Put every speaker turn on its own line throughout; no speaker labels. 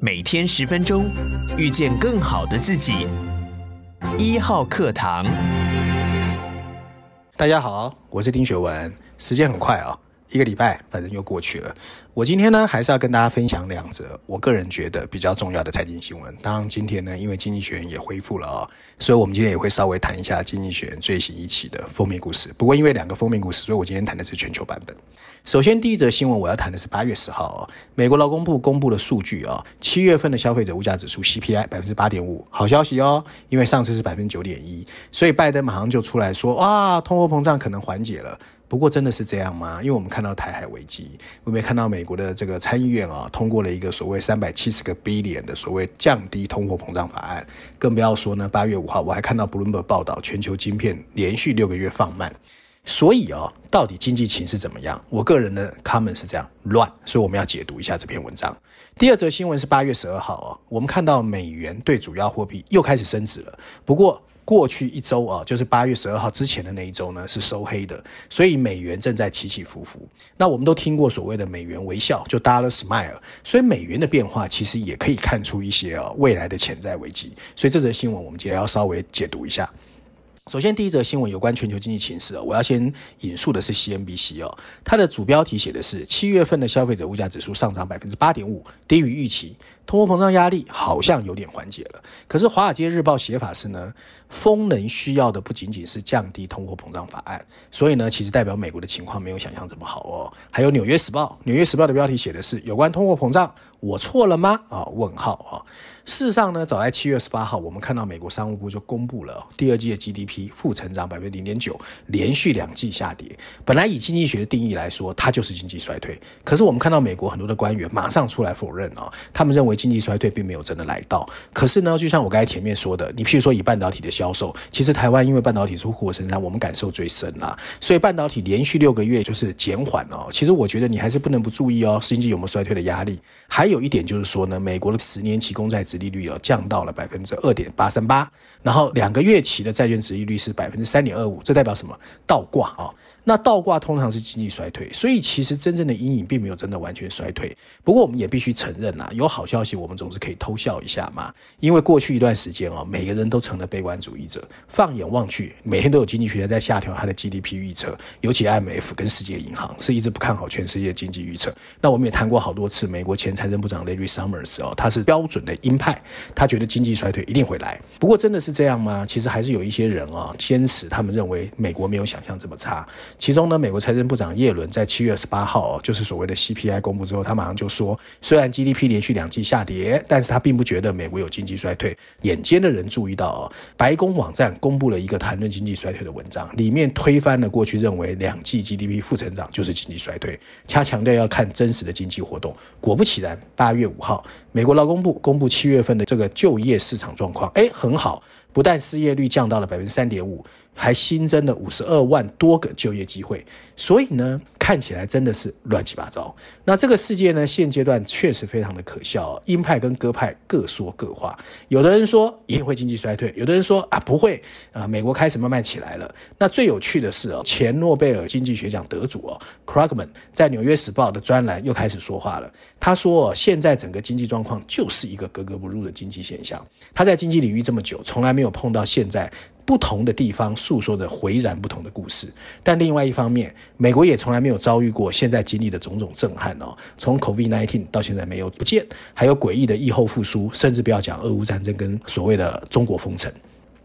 每天十分钟，遇见更好的自己。一号课堂，
大家好，我是丁学文。时间很快啊、哦。一个礼拜，反正又过去了。我今天呢，还是要跟大家分享两则我个人觉得比较重要的财经新闻。当然，今天呢，因为经济学人也恢复了啊、所以我们今天也会稍微谈一下经济学人最新一期的封面故事。不过，因为两个封面故事，所以我今天谈的是全球版本。首先，第一则新闻我要谈的是八月十号哦，美国劳工部公布了数据啊、七月份的消费者物价指数 CPI 百分之八点五，好消息哦，因为上次是百分之九点一，所以拜登马上就出来说，哇，通货膨胀可能缓解了。不过真的是这样吗？因为我们看到台海危机，我们看到美国的这个参议院啊通过了一个所谓三百七十个 b 点的所谓降低通货膨胀法案，更不要说呢，八月五号我还看到 Bloomberg 报道，全球晶片连续六个月放慢，所以啊，到底经济情势怎么样？我个人的 comment 是这样乱，所以我们要解读一下这篇文章。第二则新闻是八月十二号啊，我们看到美元对主要货币又开始升值了，不过。过去一周啊，就是八月十二号之前的那一周呢，是收黑的，所以美元正在起起伏伏。那我们都听过所谓的美元微笑，就 Dollar Smile，所以美元的变化其实也可以看出一些啊未来的潜在危机。所以这则新闻我们今天要稍微解读一下。首先，第一则新闻有关全球经济情势，我要先引述的是 CNBC 哦，它的主标题写的是七月份的消费者物价指数上涨百分之八点五，低于预期，通货膨胀压力好像有点缓解了。可是《华尔街日报》写法是呢，风能需要的不仅仅是降低通货膨胀法案，所以呢，其实代表美国的情况没有想象这么好哦。还有《纽约时报》，《纽约时报》的标题写的是有关通货膨胀，我错了吗？啊，问号啊。事实上呢，早在七月十八号，我们看到美国商务部就公布了第二季的 GDP 负成长百分之零点九，连续两季下跌。本来以经济学的定义来说，它就是经济衰退。可是我们看到美国很多的官员马上出来否认哦，他们认为经济衰退并没有真的来到。可是呢，就像我刚才前面说的，你譬如说以半导体的销售，其实台湾因为半导体出货生产，我们感受最深啦。所以半导体连续六个月就是减缓哦。其实我觉得你还是不能不注意哦，经济有没有衰退的压力？还有一点就是说呢，美国的十年期公债利率有降到了百分之二点八三八，然后两个月期的债券殖利率是百分之三点二五，这代表什么？倒挂啊！那倒挂通常是经济衰退，所以其实真正的阴影并没有真的完全衰退。不过我们也必须承认呐，有好消息我们总是可以偷笑一下嘛。因为过去一段时间啊，每个人都成了悲观主义者。放眼望去，每天都有经济学家在下调他的 GDP 预测，尤其 IMF 跟世界银行是一直不看好全世界经济预测。那我们也谈过好多次，美国前财政部长 Larry Summers 哦，他是标准的鹰派。他觉得经济衰退一定会来，不过真的是这样吗？其实还是有一些人啊坚持，他们认为美国没有想象这么差。其中呢，美国财政部长耶伦在七月二十八号，就是所谓的 CPI 公布之后，他马上就说，虽然 GDP 连续两季下跌，但是他并不觉得美国有经济衰退。眼尖的人注意到哦，白宫网站公布了一个谈论经济衰退的文章，里面推翻了过去认为两季 GDP 负成长就是经济衰退，他强调要看真实的经济活动。果不其然，八月五号，美国劳工部公布七月份的这个。就业市场状况，哎，很好，不但失业率降到了百分之三点五。还新增了五十二万多个就业机会，所以呢，看起来真的是乱七八糟。那这个世界呢，现阶段确实非常的可笑，鹰派跟鸽派各说各话。有的人说一定会经济衰退，有的人说啊不会啊，美国开始慢慢起来了。那最有趣的是哦，前诺贝尔经济学奖得主哦，Krugman 在《纽约时报》的专栏又开始说话了。他说哦，现在整个经济状况就是一个格格不入的经济现象。他在经济领域这么久，从来没有碰到现在。不同的地方诉说着迥然不同的故事，但另外一方面，美国也从来没有遭遇过现在经历的种种震撼哦。从 COVID-19 到现在没有不见，还有诡异的疫后复苏，甚至不要讲俄乌战争跟所谓的中国封城。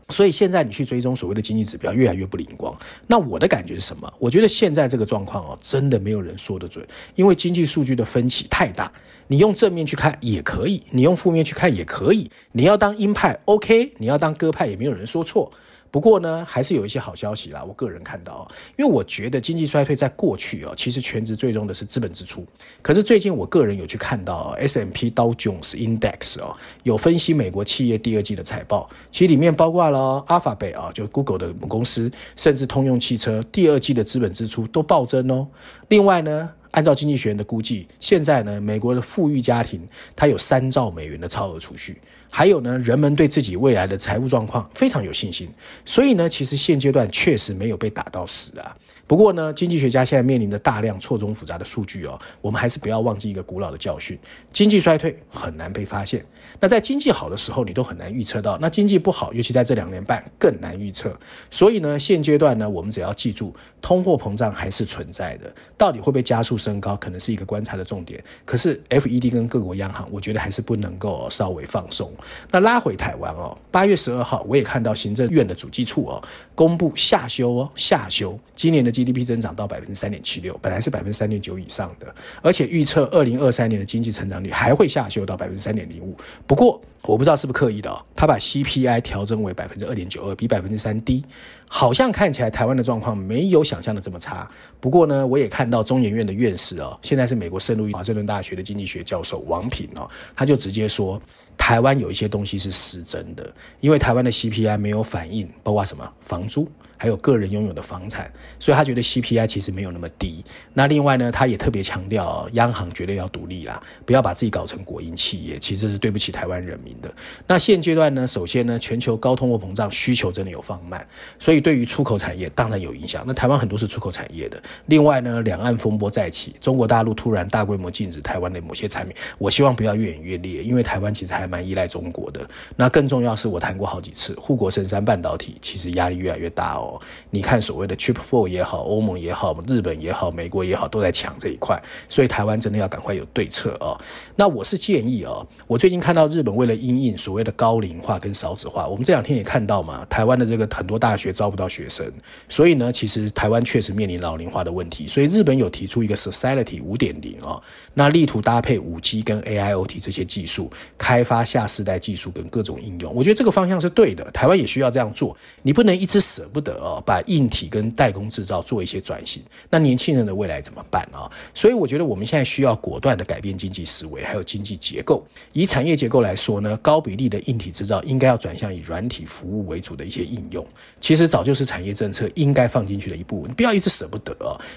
所以现在你去追踪所谓的经济指标，越来越不灵光。那我的感觉是什么？我觉得现在这个状况哦，真的没有人说得准，因为经济数据的分歧太大。你用正面去看也可以，你用负面去看也可以。你要当鹰派，OK；你要当鸽派，也没有人说错。不过呢，还是有一些好消息啦。我个人看到，因为我觉得经济衰退在过去哦，其实权值最重的是资本支出。可是最近我个人有去看到 S M P Dow Jones Index 哦，有分析美国企业第二季的财报，其实里面包括了 Alphabet 啊，就 Google 的母公司，甚至通用汽车第二季的资本支出都暴增哦。另外呢，按照经济学人的估计，现在呢，美国的富裕家庭它有三兆美元的超额储蓄，还有呢，人们对自己未来的财务状况非常有信心，所以呢，其实现阶段确实没有被打到死啊。不过呢，经济学家现在面临的大量错综复杂的数据哦，我们还是不要忘记一个古老的教训：经济衰退很难被发现。那在经济好的时候，你都很难预测到；那经济不好，尤其在这两年半更难预测。所以呢，现阶段呢，我们只要记住，通货膨胀还是存在的，到底会不会加速升高，可能是一个观察的重点。可是 FED 跟各国央行，我觉得还是不能够稍微放松。那拉回台湾哦，八月十二号，我也看到行政院的主计处哦，公布下修哦，下修今年的 GDP 增长到百分之三点七六，本来是百分之三点九以上的，而且预测二零二三年的经济成长率还会下修到百分之三点零五。不过我不知道是不是刻意的哦，他把 CPI 调整为百分之二点九二，比百分之三低，好像看起来台湾的状况没有想象的这么差。不过呢，我也看到中研院的院士哦，现在是美国圣路易华盛顿大学的经济学教授王平哦，他就直接说，台湾有一些东西是失真的，因为台湾的 CPI 没有反映，包括什么房租。还有个人拥有的房产，所以他觉得 CPI 其实没有那么低。那另外呢，他也特别强调，央行绝对要独立啦，不要把自己搞成国营企业，其实是对不起台湾人民的。那现阶段呢，首先呢，全球高通货膨胀，需求真的有放慢，所以对于出口产业当然有影响。那台湾很多是出口产业的。另外呢，两岸风波再起，中国大陆突然大规模禁止台湾的某些产品，我希望不要越演越烈，因为台湾其实还蛮依赖中国的。那更重要是我谈过好几次，护国神山半导体其实压力越来越大哦。你看，所谓的 Chip Four 也好，欧盟也好，日本也好，美国也好，都在抢这一块，所以台湾真的要赶快有对策哦。那我是建议哦，我最近看到日本为了因应所谓的高龄化跟少子化，我们这两天也看到嘛，台湾的这个很多大学招不到学生，所以呢，其实台湾确实面临老龄化的问题。所以日本有提出一个 Society 五点零哦，那力图搭配五 G 跟 AIoT 这些技术，开发下世代技术跟各种应用。我觉得这个方向是对的，台湾也需要这样做。你不能一直舍不得呃。把硬体跟代工制造做一些转型，那年轻人的未来怎么办啊？所以我觉得我们现在需要果断的改变经济思维，还有经济结构。以产业结构来说呢，高比例的硬体制造应该要转向以软体服务为主的一些应用。其实早就是产业政策应该放进去的一步，你不要一直舍不得！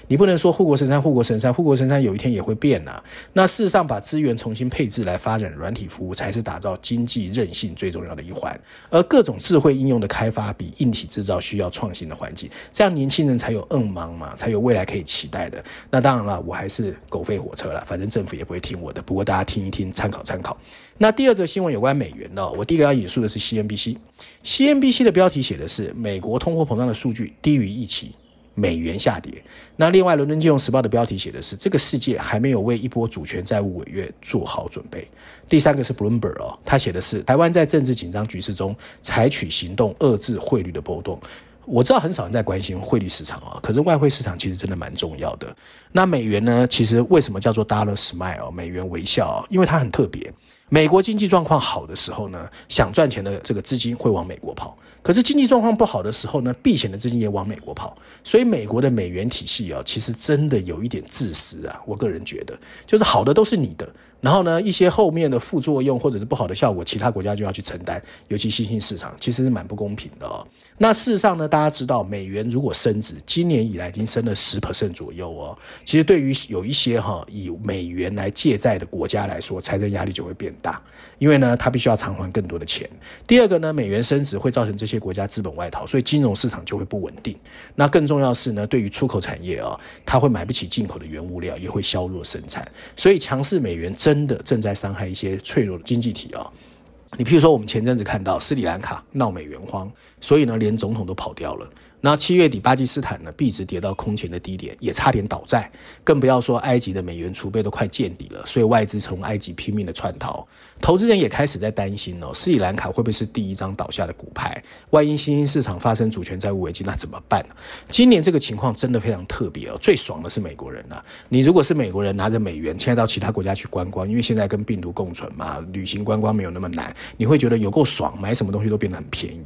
你不能说护国神山，护国神山，护国神山有一天也会变呐。那事实上，把资源重新配置来发展软体服务，才是打造经济韧性最重要的一环。而各种智慧应用的开发，比硬体制造需要创创新的环境。这样年轻人才有硬芒嘛，才有未来可以期待的。那当然了，我还是狗吠火车了，反正政府也不会听我的。不过大家听一听，参考参考。那第二则新闻有关美元的，我第一个要引述的是 CNBC，CNBC 的标题写的是美国通货膨胀的数据低于预期，美元下跌。那另外，伦敦金融时报的标题写的是这个世界还没有为一波主权债务违约做好准备。第三个是 Bloomberg 哦，他写的是台湾在政治紧张局势中采取行动遏制汇率的波动。我知道很少人在关心汇率市场啊，可是外汇市场其实真的蛮重要的。那美元呢？其实为什么叫做 Dollar Smile 美元微笑？因为它很特别。美国经济状况好的时候呢，想赚钱的这个资金会往美国跑；可是经济状况不好的时候呢，避险的资金也往美国跑。所以美国的美元体系啊，其实真的有一点自私啊。我个人觉得，就是好的都是你的。然后呢，一些后面的副作用或者是不好的效果，其他国家就要去承担，尤其新兴市场，其实是蛮不公平的哦。那事实上呢，大家知道，美元如果升值，今年以来已经升了十 percent 左右哦。其实对于有一些哈以美元来借债的国家来说，财政压力就会变大，因为呢，它必须要偿还更多的钱。第二个呢，美元升值会造成这些国家资本外逃，所以金融市场就会不稳定。那更重要是呢，对于出口产业啊，它会买不起进口的原物料，也会削弱生产。所以强势美元真的正在伤害一些脆弱的经济体啊！你譬如说，我们前阵子看到斯里兰卡闹美元荒，所以呢，连总统都跑掉了。那七月底，巴基斯坦呢币值跌到空前的低点，也差点倒债，更不要说埃及的美元储备都快见底了，所以外资从埃及拼命的窜逃，投资人也开始在担心哦，斯里兰卡会不会是第一张倒下的骨牌？万一新兴市场发生主权债务危机，那怎么办？今年这个情况真的非常特别哦，最爽的是美国人呐、你如果是美国人拿着美元，现在到其他国家去观光，因为现在跟病毒共存嘛，旅行观光没有那么难，你会觉得有够爽，买什么东西都变得很便宜。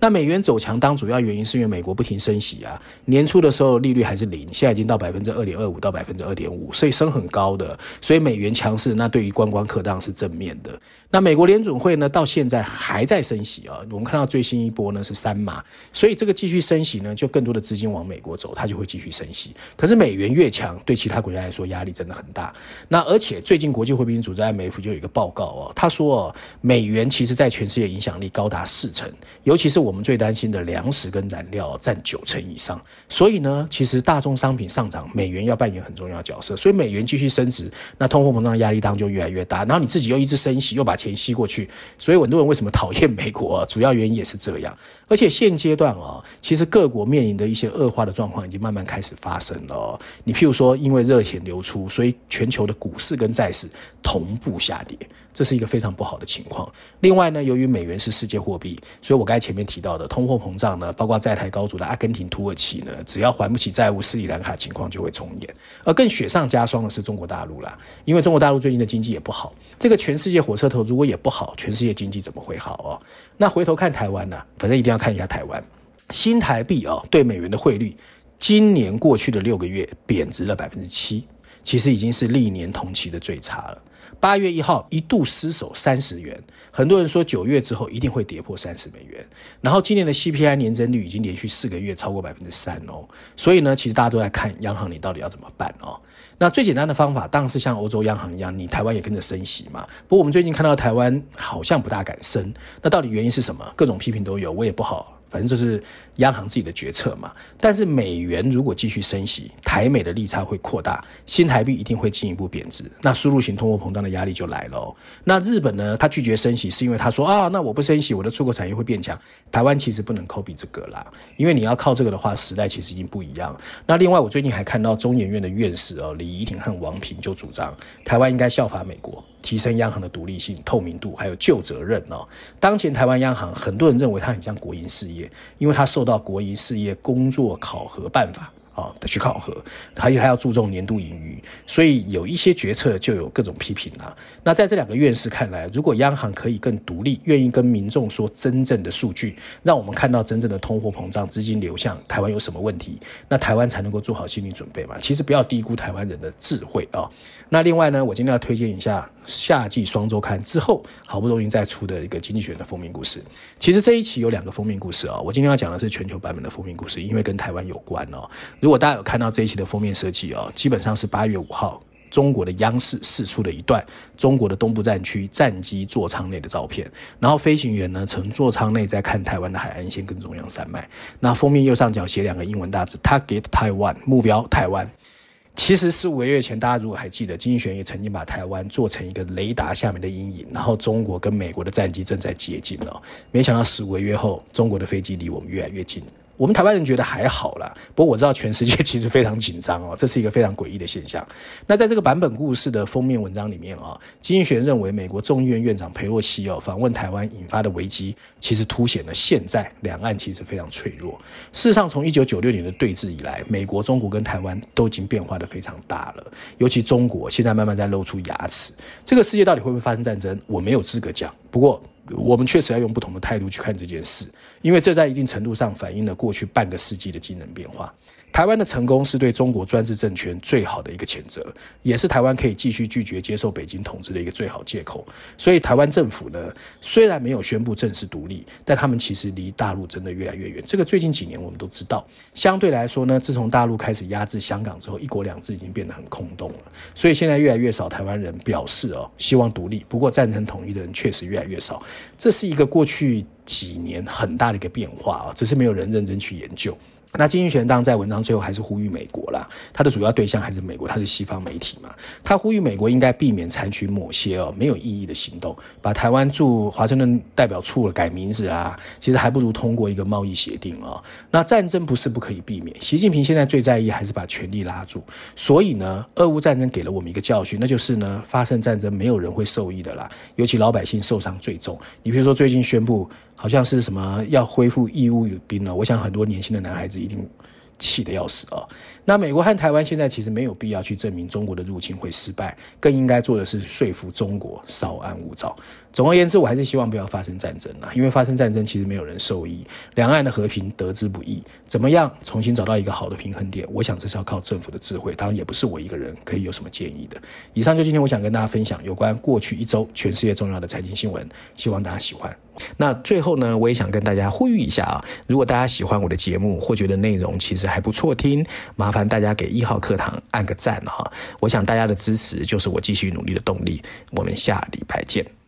那美元走强，当主要原因是因为美国不停升息啊，年初的时候利率还是零，现在已经到百分之二点二五到百分之二点五，所以升很高的，所以美元强势，那对于观光客当然是正面的。那美国联准会呢，到现在还在升息啊，我们看到最新一波呢是三码，所以这个继续升息呢，就更多的资金往美国走，它就会继续升息。可是美元越强，对其他国家来说压力真的很大。那而且最近国际货币组织 IMF 就有一个报告哦，他说哦，美元其实在全世界影响力高达四成，尤其是我们最担心的粮食跟燃料，占九成以上。所以呢，其实大宗商品上涨，美元要扮演很重要的角色。所以美元继续升值，那通货膨胀压力当就越来越大。然后你自己又一直升息，又把钱吸过去，所以很多人为什么讨厌美国？主要原因也是这样。而且现阶段啊，其实各国面临的一些恶化的状况已经慢慢开始发生了。你譬如说，因为热钱流出，所以全球的股市跟债市同步下跌，这是一个非常不好的情况。另外呢，由于美元是世界货币，所以我刚才前面提到的通货膨胀呢，包括债台高筑的阿根廷、土耳其呢，只要还不起债务，斯里兰卡情况就会重演。而更雪上加霜的是中国大陆啦，因为中国大陆最近的经济也不好，这个全世界火车头如果也不好，全世界经济怎么会好哦？那回头看台湾呢，反正一定要看一下台湾新台币哦，对美元的汇率，今年过去的六个月贬值了百分之七，其实已经是历年同期的最差了。八月一号一度失守三十元，很多人说九月之后一定会跌破三十美元。然后今年的 CPI 年增率已经连续四个月超过百分之三哦，所以呢，其实大家都在看央行你到底要怎么办哦。那最简单的方法当然是像欧洲央行一样，你台湾也跟着升息嘛。不过我们最近看到台湾好像不大敢升，那到底原因是什么？各种批评都有，我也不好。反正就是央行自己的决策嘛。但是美元如果继续升息，台美的利差会扩大，新台币一定会进一步贬值，那输入型通货膨胀的压力就来了。那日本呢？他拒绝升息是因为他说啊，那我不升息，我的出口产业会变强。台湾其实不能 copy 这个啦，因为你要靠这个的话，时代其实已经不一样。那另外，我最近还看到中研院的院士哦，李怡婷和王平就主张，台湾应该效法美国。提升央行的独立性、透明度，还有旧责任哦。当前台湾央行，很多人认为它很像国营事业，因为它受到国营事业工作考核办法。啊，的去考核，还有还要注重年度盈余，所以有一些决策就有各种批评啊。那在这两个院士看来，如果央行可以更独立，愿意跟民众说真正的数据，让我们看到真正的通货膨胀、资金流向，台湾有什么问题，那台湾才能够做好心理准备嘛。其实不要低估台湾人的智慧啊。那另外呢，我今天要推荐一下夏季双周刊之后好不容易再出的一个经济学的封面故事。其实这一期有两个封面故事啊，我今天要讲的是全球版本的封面故事，因为跟台湾有关哦。如果大家有看到这一期的封面设计哦，基本上是八月五号中国的央视试出的一段中国的东部战区战机座舱内的照片，然后飞行员呢从座舱内在看台湾的海岸线跟中央山脉。那封面右上角写两个英文大字 “Target Taiwan”，目标台湾。其实十五个月前，大家如果还记得，经济学人也曾经把台湾做成一个雷达下面的阴影，然后中国跟美国的战机正在接近哦，没想到十五个月后，中国的飞机离我们越来越近。我们台湾人觉得还好啦，不过我知道全世界其实非常紧张哦，这是一个非常诡异的现象。那在这个版本故事的封面文章里面啊，经济学认为美国众议院院长裴洛西哦访问台湾引发的危机，其实凸显了现在两岸其实非常脆弱。事实上，从一九九六年的对峙以来，美国、中国跟台湾都已经变化得非常大了，尤其中国现在慢慢在露出牙齿。这个世界到底会不会发生战争？我没有资格讲。不过，我们确实要用不同的态度去看这件事，因为这在一定程度上反映了过去半个世纪的惊人变化。台湾的成功是对中国专制政权最好的一个谴责，也是台湾可以继续拒绝接受北京统治的一个最好借口。所以，台湾政府呢，虽然没有宣布正式独立，但他们其实离大陆真的越来越远。这个最近几年我们都知道。相对来说呢，自从大陆开始压制香港之后，一国两制已经变得很空洞了。所以现在越来越少台湾人表示哦，希望独立。不过赞成统一的人确实越来越少，这是一个过去几年很大的一个变化啊，只是没有人认真去研究。那经济学人当在文章最后还是呼吁美国啦，他的主要对象还是美国，他是西方媒体嘛，他呼吁美国应该避免采取某些哦没有意义的行动，把台湾驻华盛顿代表处改名字啊，其实还不如通过一个贸易协定哦。那战争不是不可以避免，习近平现在最在意还是把权力拉住，所以呢，俄乌战争给了我们一个教训，那就是呢，发生战争没有人会受益的啦，尤其老百姓受伤最重。你比如说最近宣布。好像是什么要恢复义务兵了，我想很多年轻的男孩子一定气得要死啊！那美国和台湾现在其实没有必要去证明中国的入侵会失败，更应该做的是说服中国稍安勿躁。总而言之，我还是希望不要发生战争了，因为发生战争其实没有人受益，两岸的和平得之不易。怎么样重新找到一个好的平衡点？我想这是要靠政府的智慧，当然也不是我一个人可以有什么建议的。以上就今天我想跟大家分享有关过去一周全世界重要的财经新闻，希望大家喜欢。那最后呢，我也想跟大家呼吁一下啊，如果大家喜欢我的节目或觉得内容其实还不错听，麻烦大家给一号课堂按个赞哈。我想大家的支持就是我继续努力的动力。我们下礼拜见。